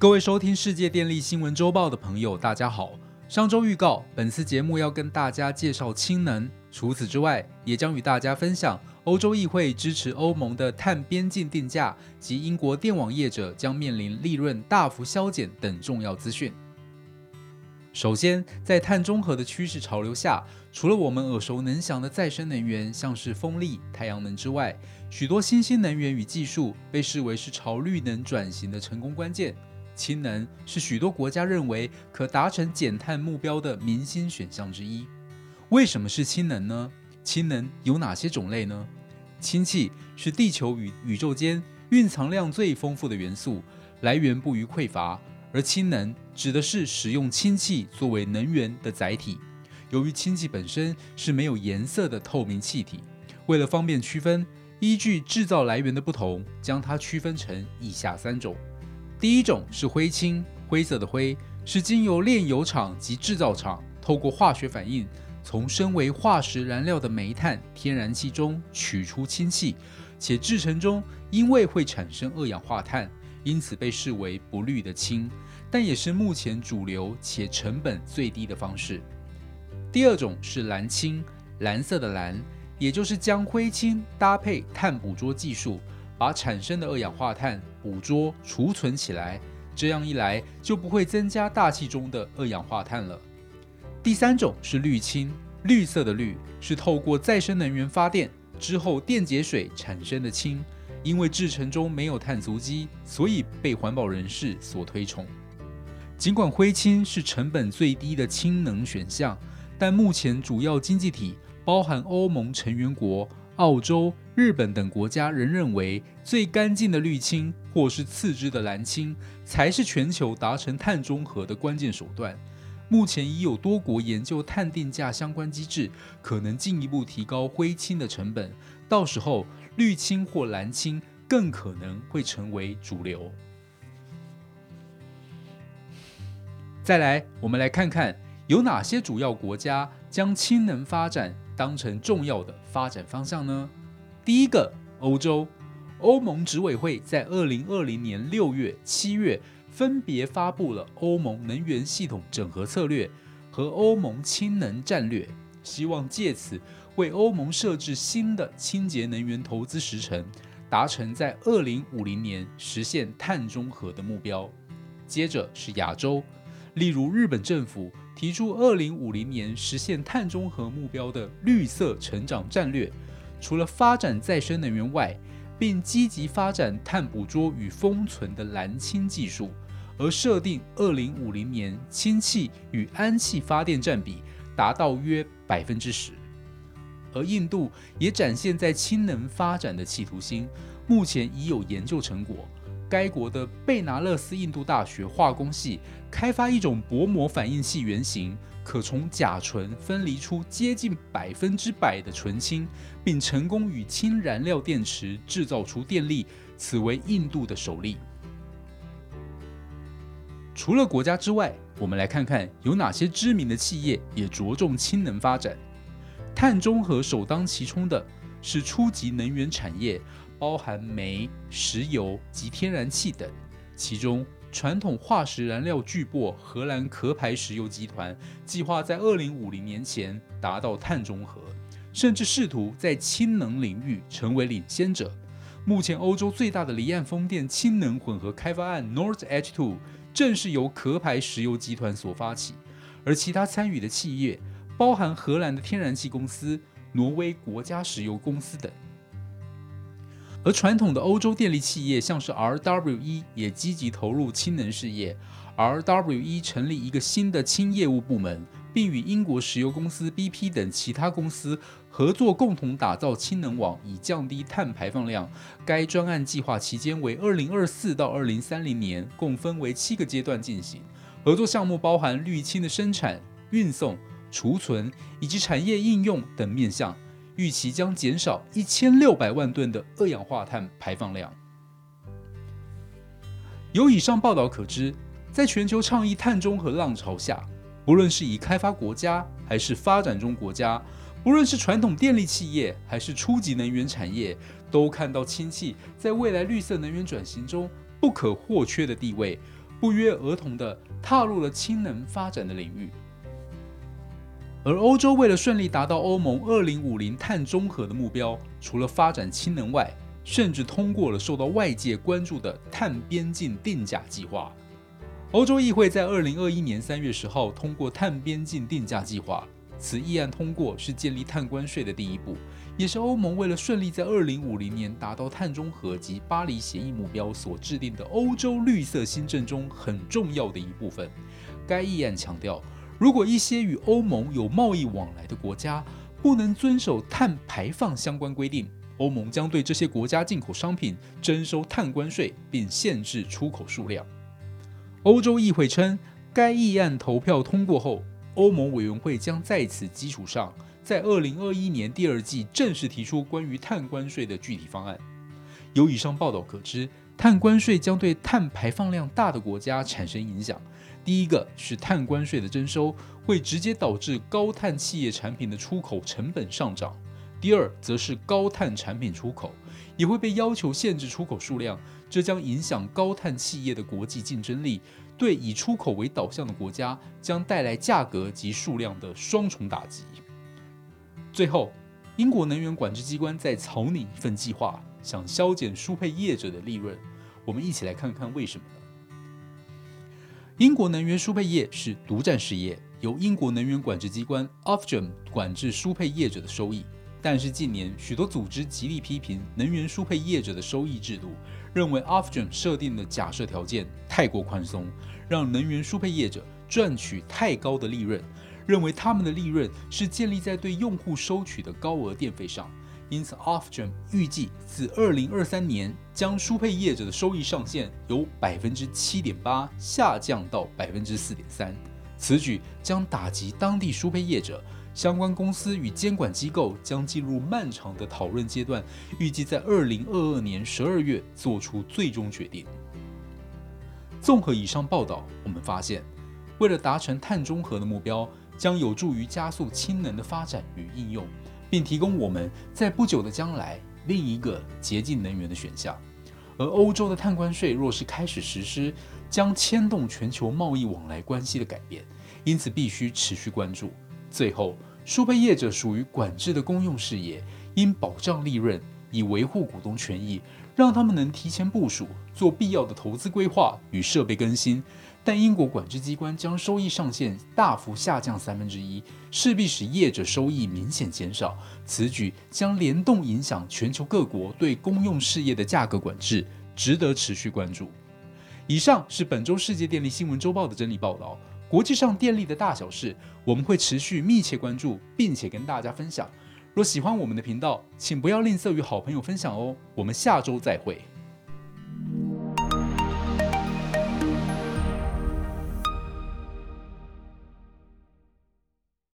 各位收听世界电力新闻周报的朋友，大家好。上周预告，本次节目要跟大家介绍氢能。除此之外，也将与大家分享欧洲议会支持欧盟的碳边境定价及英国电网业者将面临利润大幅削减等重要资讯。首先，在碳中和的趋势潮流下，除了我们耳熟能详的再生能源，像是风力、太阳能之外，许多新兴能源与技术被视为是朝绿能转型的成功关键。氢能是许多国家认为可达成减碳目标的明星选项之一。为什么是氢能呢？氢能有哪些种类呢？氢气是地球与宇宙间蕴藏量最丰富的元素，来源不予匮乏。而氢能指的是使用氢气作为能源的载体。由于氢气本身是没有颜色的透明气体，为了方便区分，依据制造来源的不同，将它区分成以下三种。第一种是灰氢，灰色的灰是经由炼油厂及制造厂透过化学反应，从身为化石燃料的煤炭、天然气中取出氢气，且制成中因为会产生二氧化碳，因此被视为不绿的氢，但也是目前主流且成本最低的方式。第二种是蓝氢，蓝色的蓝，也就是将灰氢搭配碳捕捉技术。把产生的二氧化碳捕捉、储存起来，这样一来就不会增加大气中的二氧化碳了。第三种是绿氢，绿色的绿是透过再生能源发电之后电解水产生的氢，因为制成中没有碳足迹，所以被环保人士所推崇。尽管灰氢是成本最低的氢能选项，但目前主要经济体包含欧盟成员国。澳洲、日本等国家仍认为，最干净的绿氢或是次之的蓝氢，才是全球达成碳中和的关键手段。目前已有多国研究碳定价相关机制，可能进一步提高灰氢的成本。到时候，绿氢或蓝氢更可能会成为主流。再来，我们来看看有哪些主要国家将氢能发展。当成重要的发展方向呢？第一个，欧洲欧盟执委会在二零二零年六月、七月分别发布了欧盟能源系统整合策略和欧盟氢能战略，希望借此为欧盟设置新的清洁能源投资时程，达成在二零五零年实现碳中和的目标。接着是亚洲，例如日本政府。提出二零五零年实现碳中和目标的绿色成长战略，除了发展再生能源外，并积极发展碳捕捉与封存的蓝氢技术，而设定二零五零年氢气与氨气发电占比达到约百分之十。而印度也展现在氢能发展的企图心，目前已有研究成果。该国的贝拿勒斯印度大学化工系开发一种薄膜反应器原型，可从甲醇分离出接近百分之百的纯氢，并成功与氢燃料电池制造出电力，此为印度的首例。除了国家之外，我们来看看有哪些知名的企业也着重氢能发展。碳中和首当其冲的是初级能源产业。包含煤、石油及天然气等，其中传统化石燃料巨擘荷兰壳牌石油集团计划在二零五零年前达到碳中和，甚至试图在氢能领域成为领先者。目前，欧洲最大的离岸风电氢能混合开发案 North H Two 正是由壳牌石油集团所发起，而其他参与的企业包含荷兰的天然气公司、挪威国家石油公司等。而传统的欧洲电力企业，像是 RWE 也积极投入氢能事业。RWE 成立一个新的氢业务部门，并与英国石油公司 BP 等其他公司合作，共同打造氢能网，以降低碳排放量。该专案计划期间为2024到2030年，共分为七个阶段进行。合作项目包含氯氢的生产、运送、储存以及产业应用等面向。预期将减少一千六百万吨的二氧化碳排放量。由以上报道可知，在全球倡议碳中和浪潮下，不论是以开发国家还是发展中国家，不论是传统电力企业还是初级能源产业，都看到氢气在未来绿色能源转型中不可或缺的地位。不约而同地踏入了氢能发展的领域。而欧洲为了顺利达到欧盟2050碳中和的目标，除了发展氢能外，甚至通过了受到外界关注的碳边境定价计划。欧洲议会在2021年3月10号通过碳边境定价计划，此议案通过是建立碳关税的第一步，也是欧盟为了顺利在2050年达到碳中和及巴黎协议目标所制定的欧洲绿色新政中很重要的一部分。该议案强调。如果一些与欧盟有贸易往来的国家不能遵守碳排放相关规定，欧盟将对这些国家进口商品征收碳关税，并限制出口数量。欧洲议会称，该议案投票通过后，欧盟委员会将在此基础上，在二零二一年第二季正式提出关于碳关税的具体方案。由以上报道可知，碳关税将对碳排放量大的国家产生影响。第一个是碳关税的征收会直接导致高碳企业产品的出口成本上涨；第二，则是高碳产品出口也会被要求限制出口数量，这将影响高碳企业的国际竞争力，对以出口为导向的国家将带来价格及数量的双重打击。最后，英国能源管制机关在草拟一份计划，想削减输配业者的利润。我们一起来看看为什么。英国能源输配业是独占事业，由英国能源管制机关 Ofgem 管制输配业者的收益。但是近年，许多组织极力批评能源输配业者的收益制度，认为 Ofgem 设定的假设条件太过宽松，让能源输配业者赚取太高的利润，认为他们的利润是建立在对用户收取的高额电费上。因此，Ofgem 预计自2023年将输配业者的收益上限由百分之七点八下降到百分之四点三。此举将打击当地输配业者，相关公司与监管机构将进入漫长的讨论阶段，预计在2022年12月做出最终决定。综合以上报道，我们发现，为了达成碳中和的目标，将有助于加速氢能的发展与应用。并提供我们在不久的将来另一个洁净能源的选项。而欧洲的碳关税若是开始实施，将牵动全球贸易往来关系的改变，因此必须持续关注。最后，输配业者属于管制的公用事业，应保障利润，以维护股东权益，让他们能提前部署，做必要的投资规划与设备更新。但英国管制机关将收益上限大幅下降三分之一，势必使业者收益明显减少。此举将联动影响全球各国对公用事业的价格管制，值得持续关注。以上是本周世界电力新闻周报的整理报道。国际上电力的大小事，我们会持续密切关注，并且跟大家分享。若喜欢我们的频道，请不要吝啬与好朋友分享哦。我们下周再会。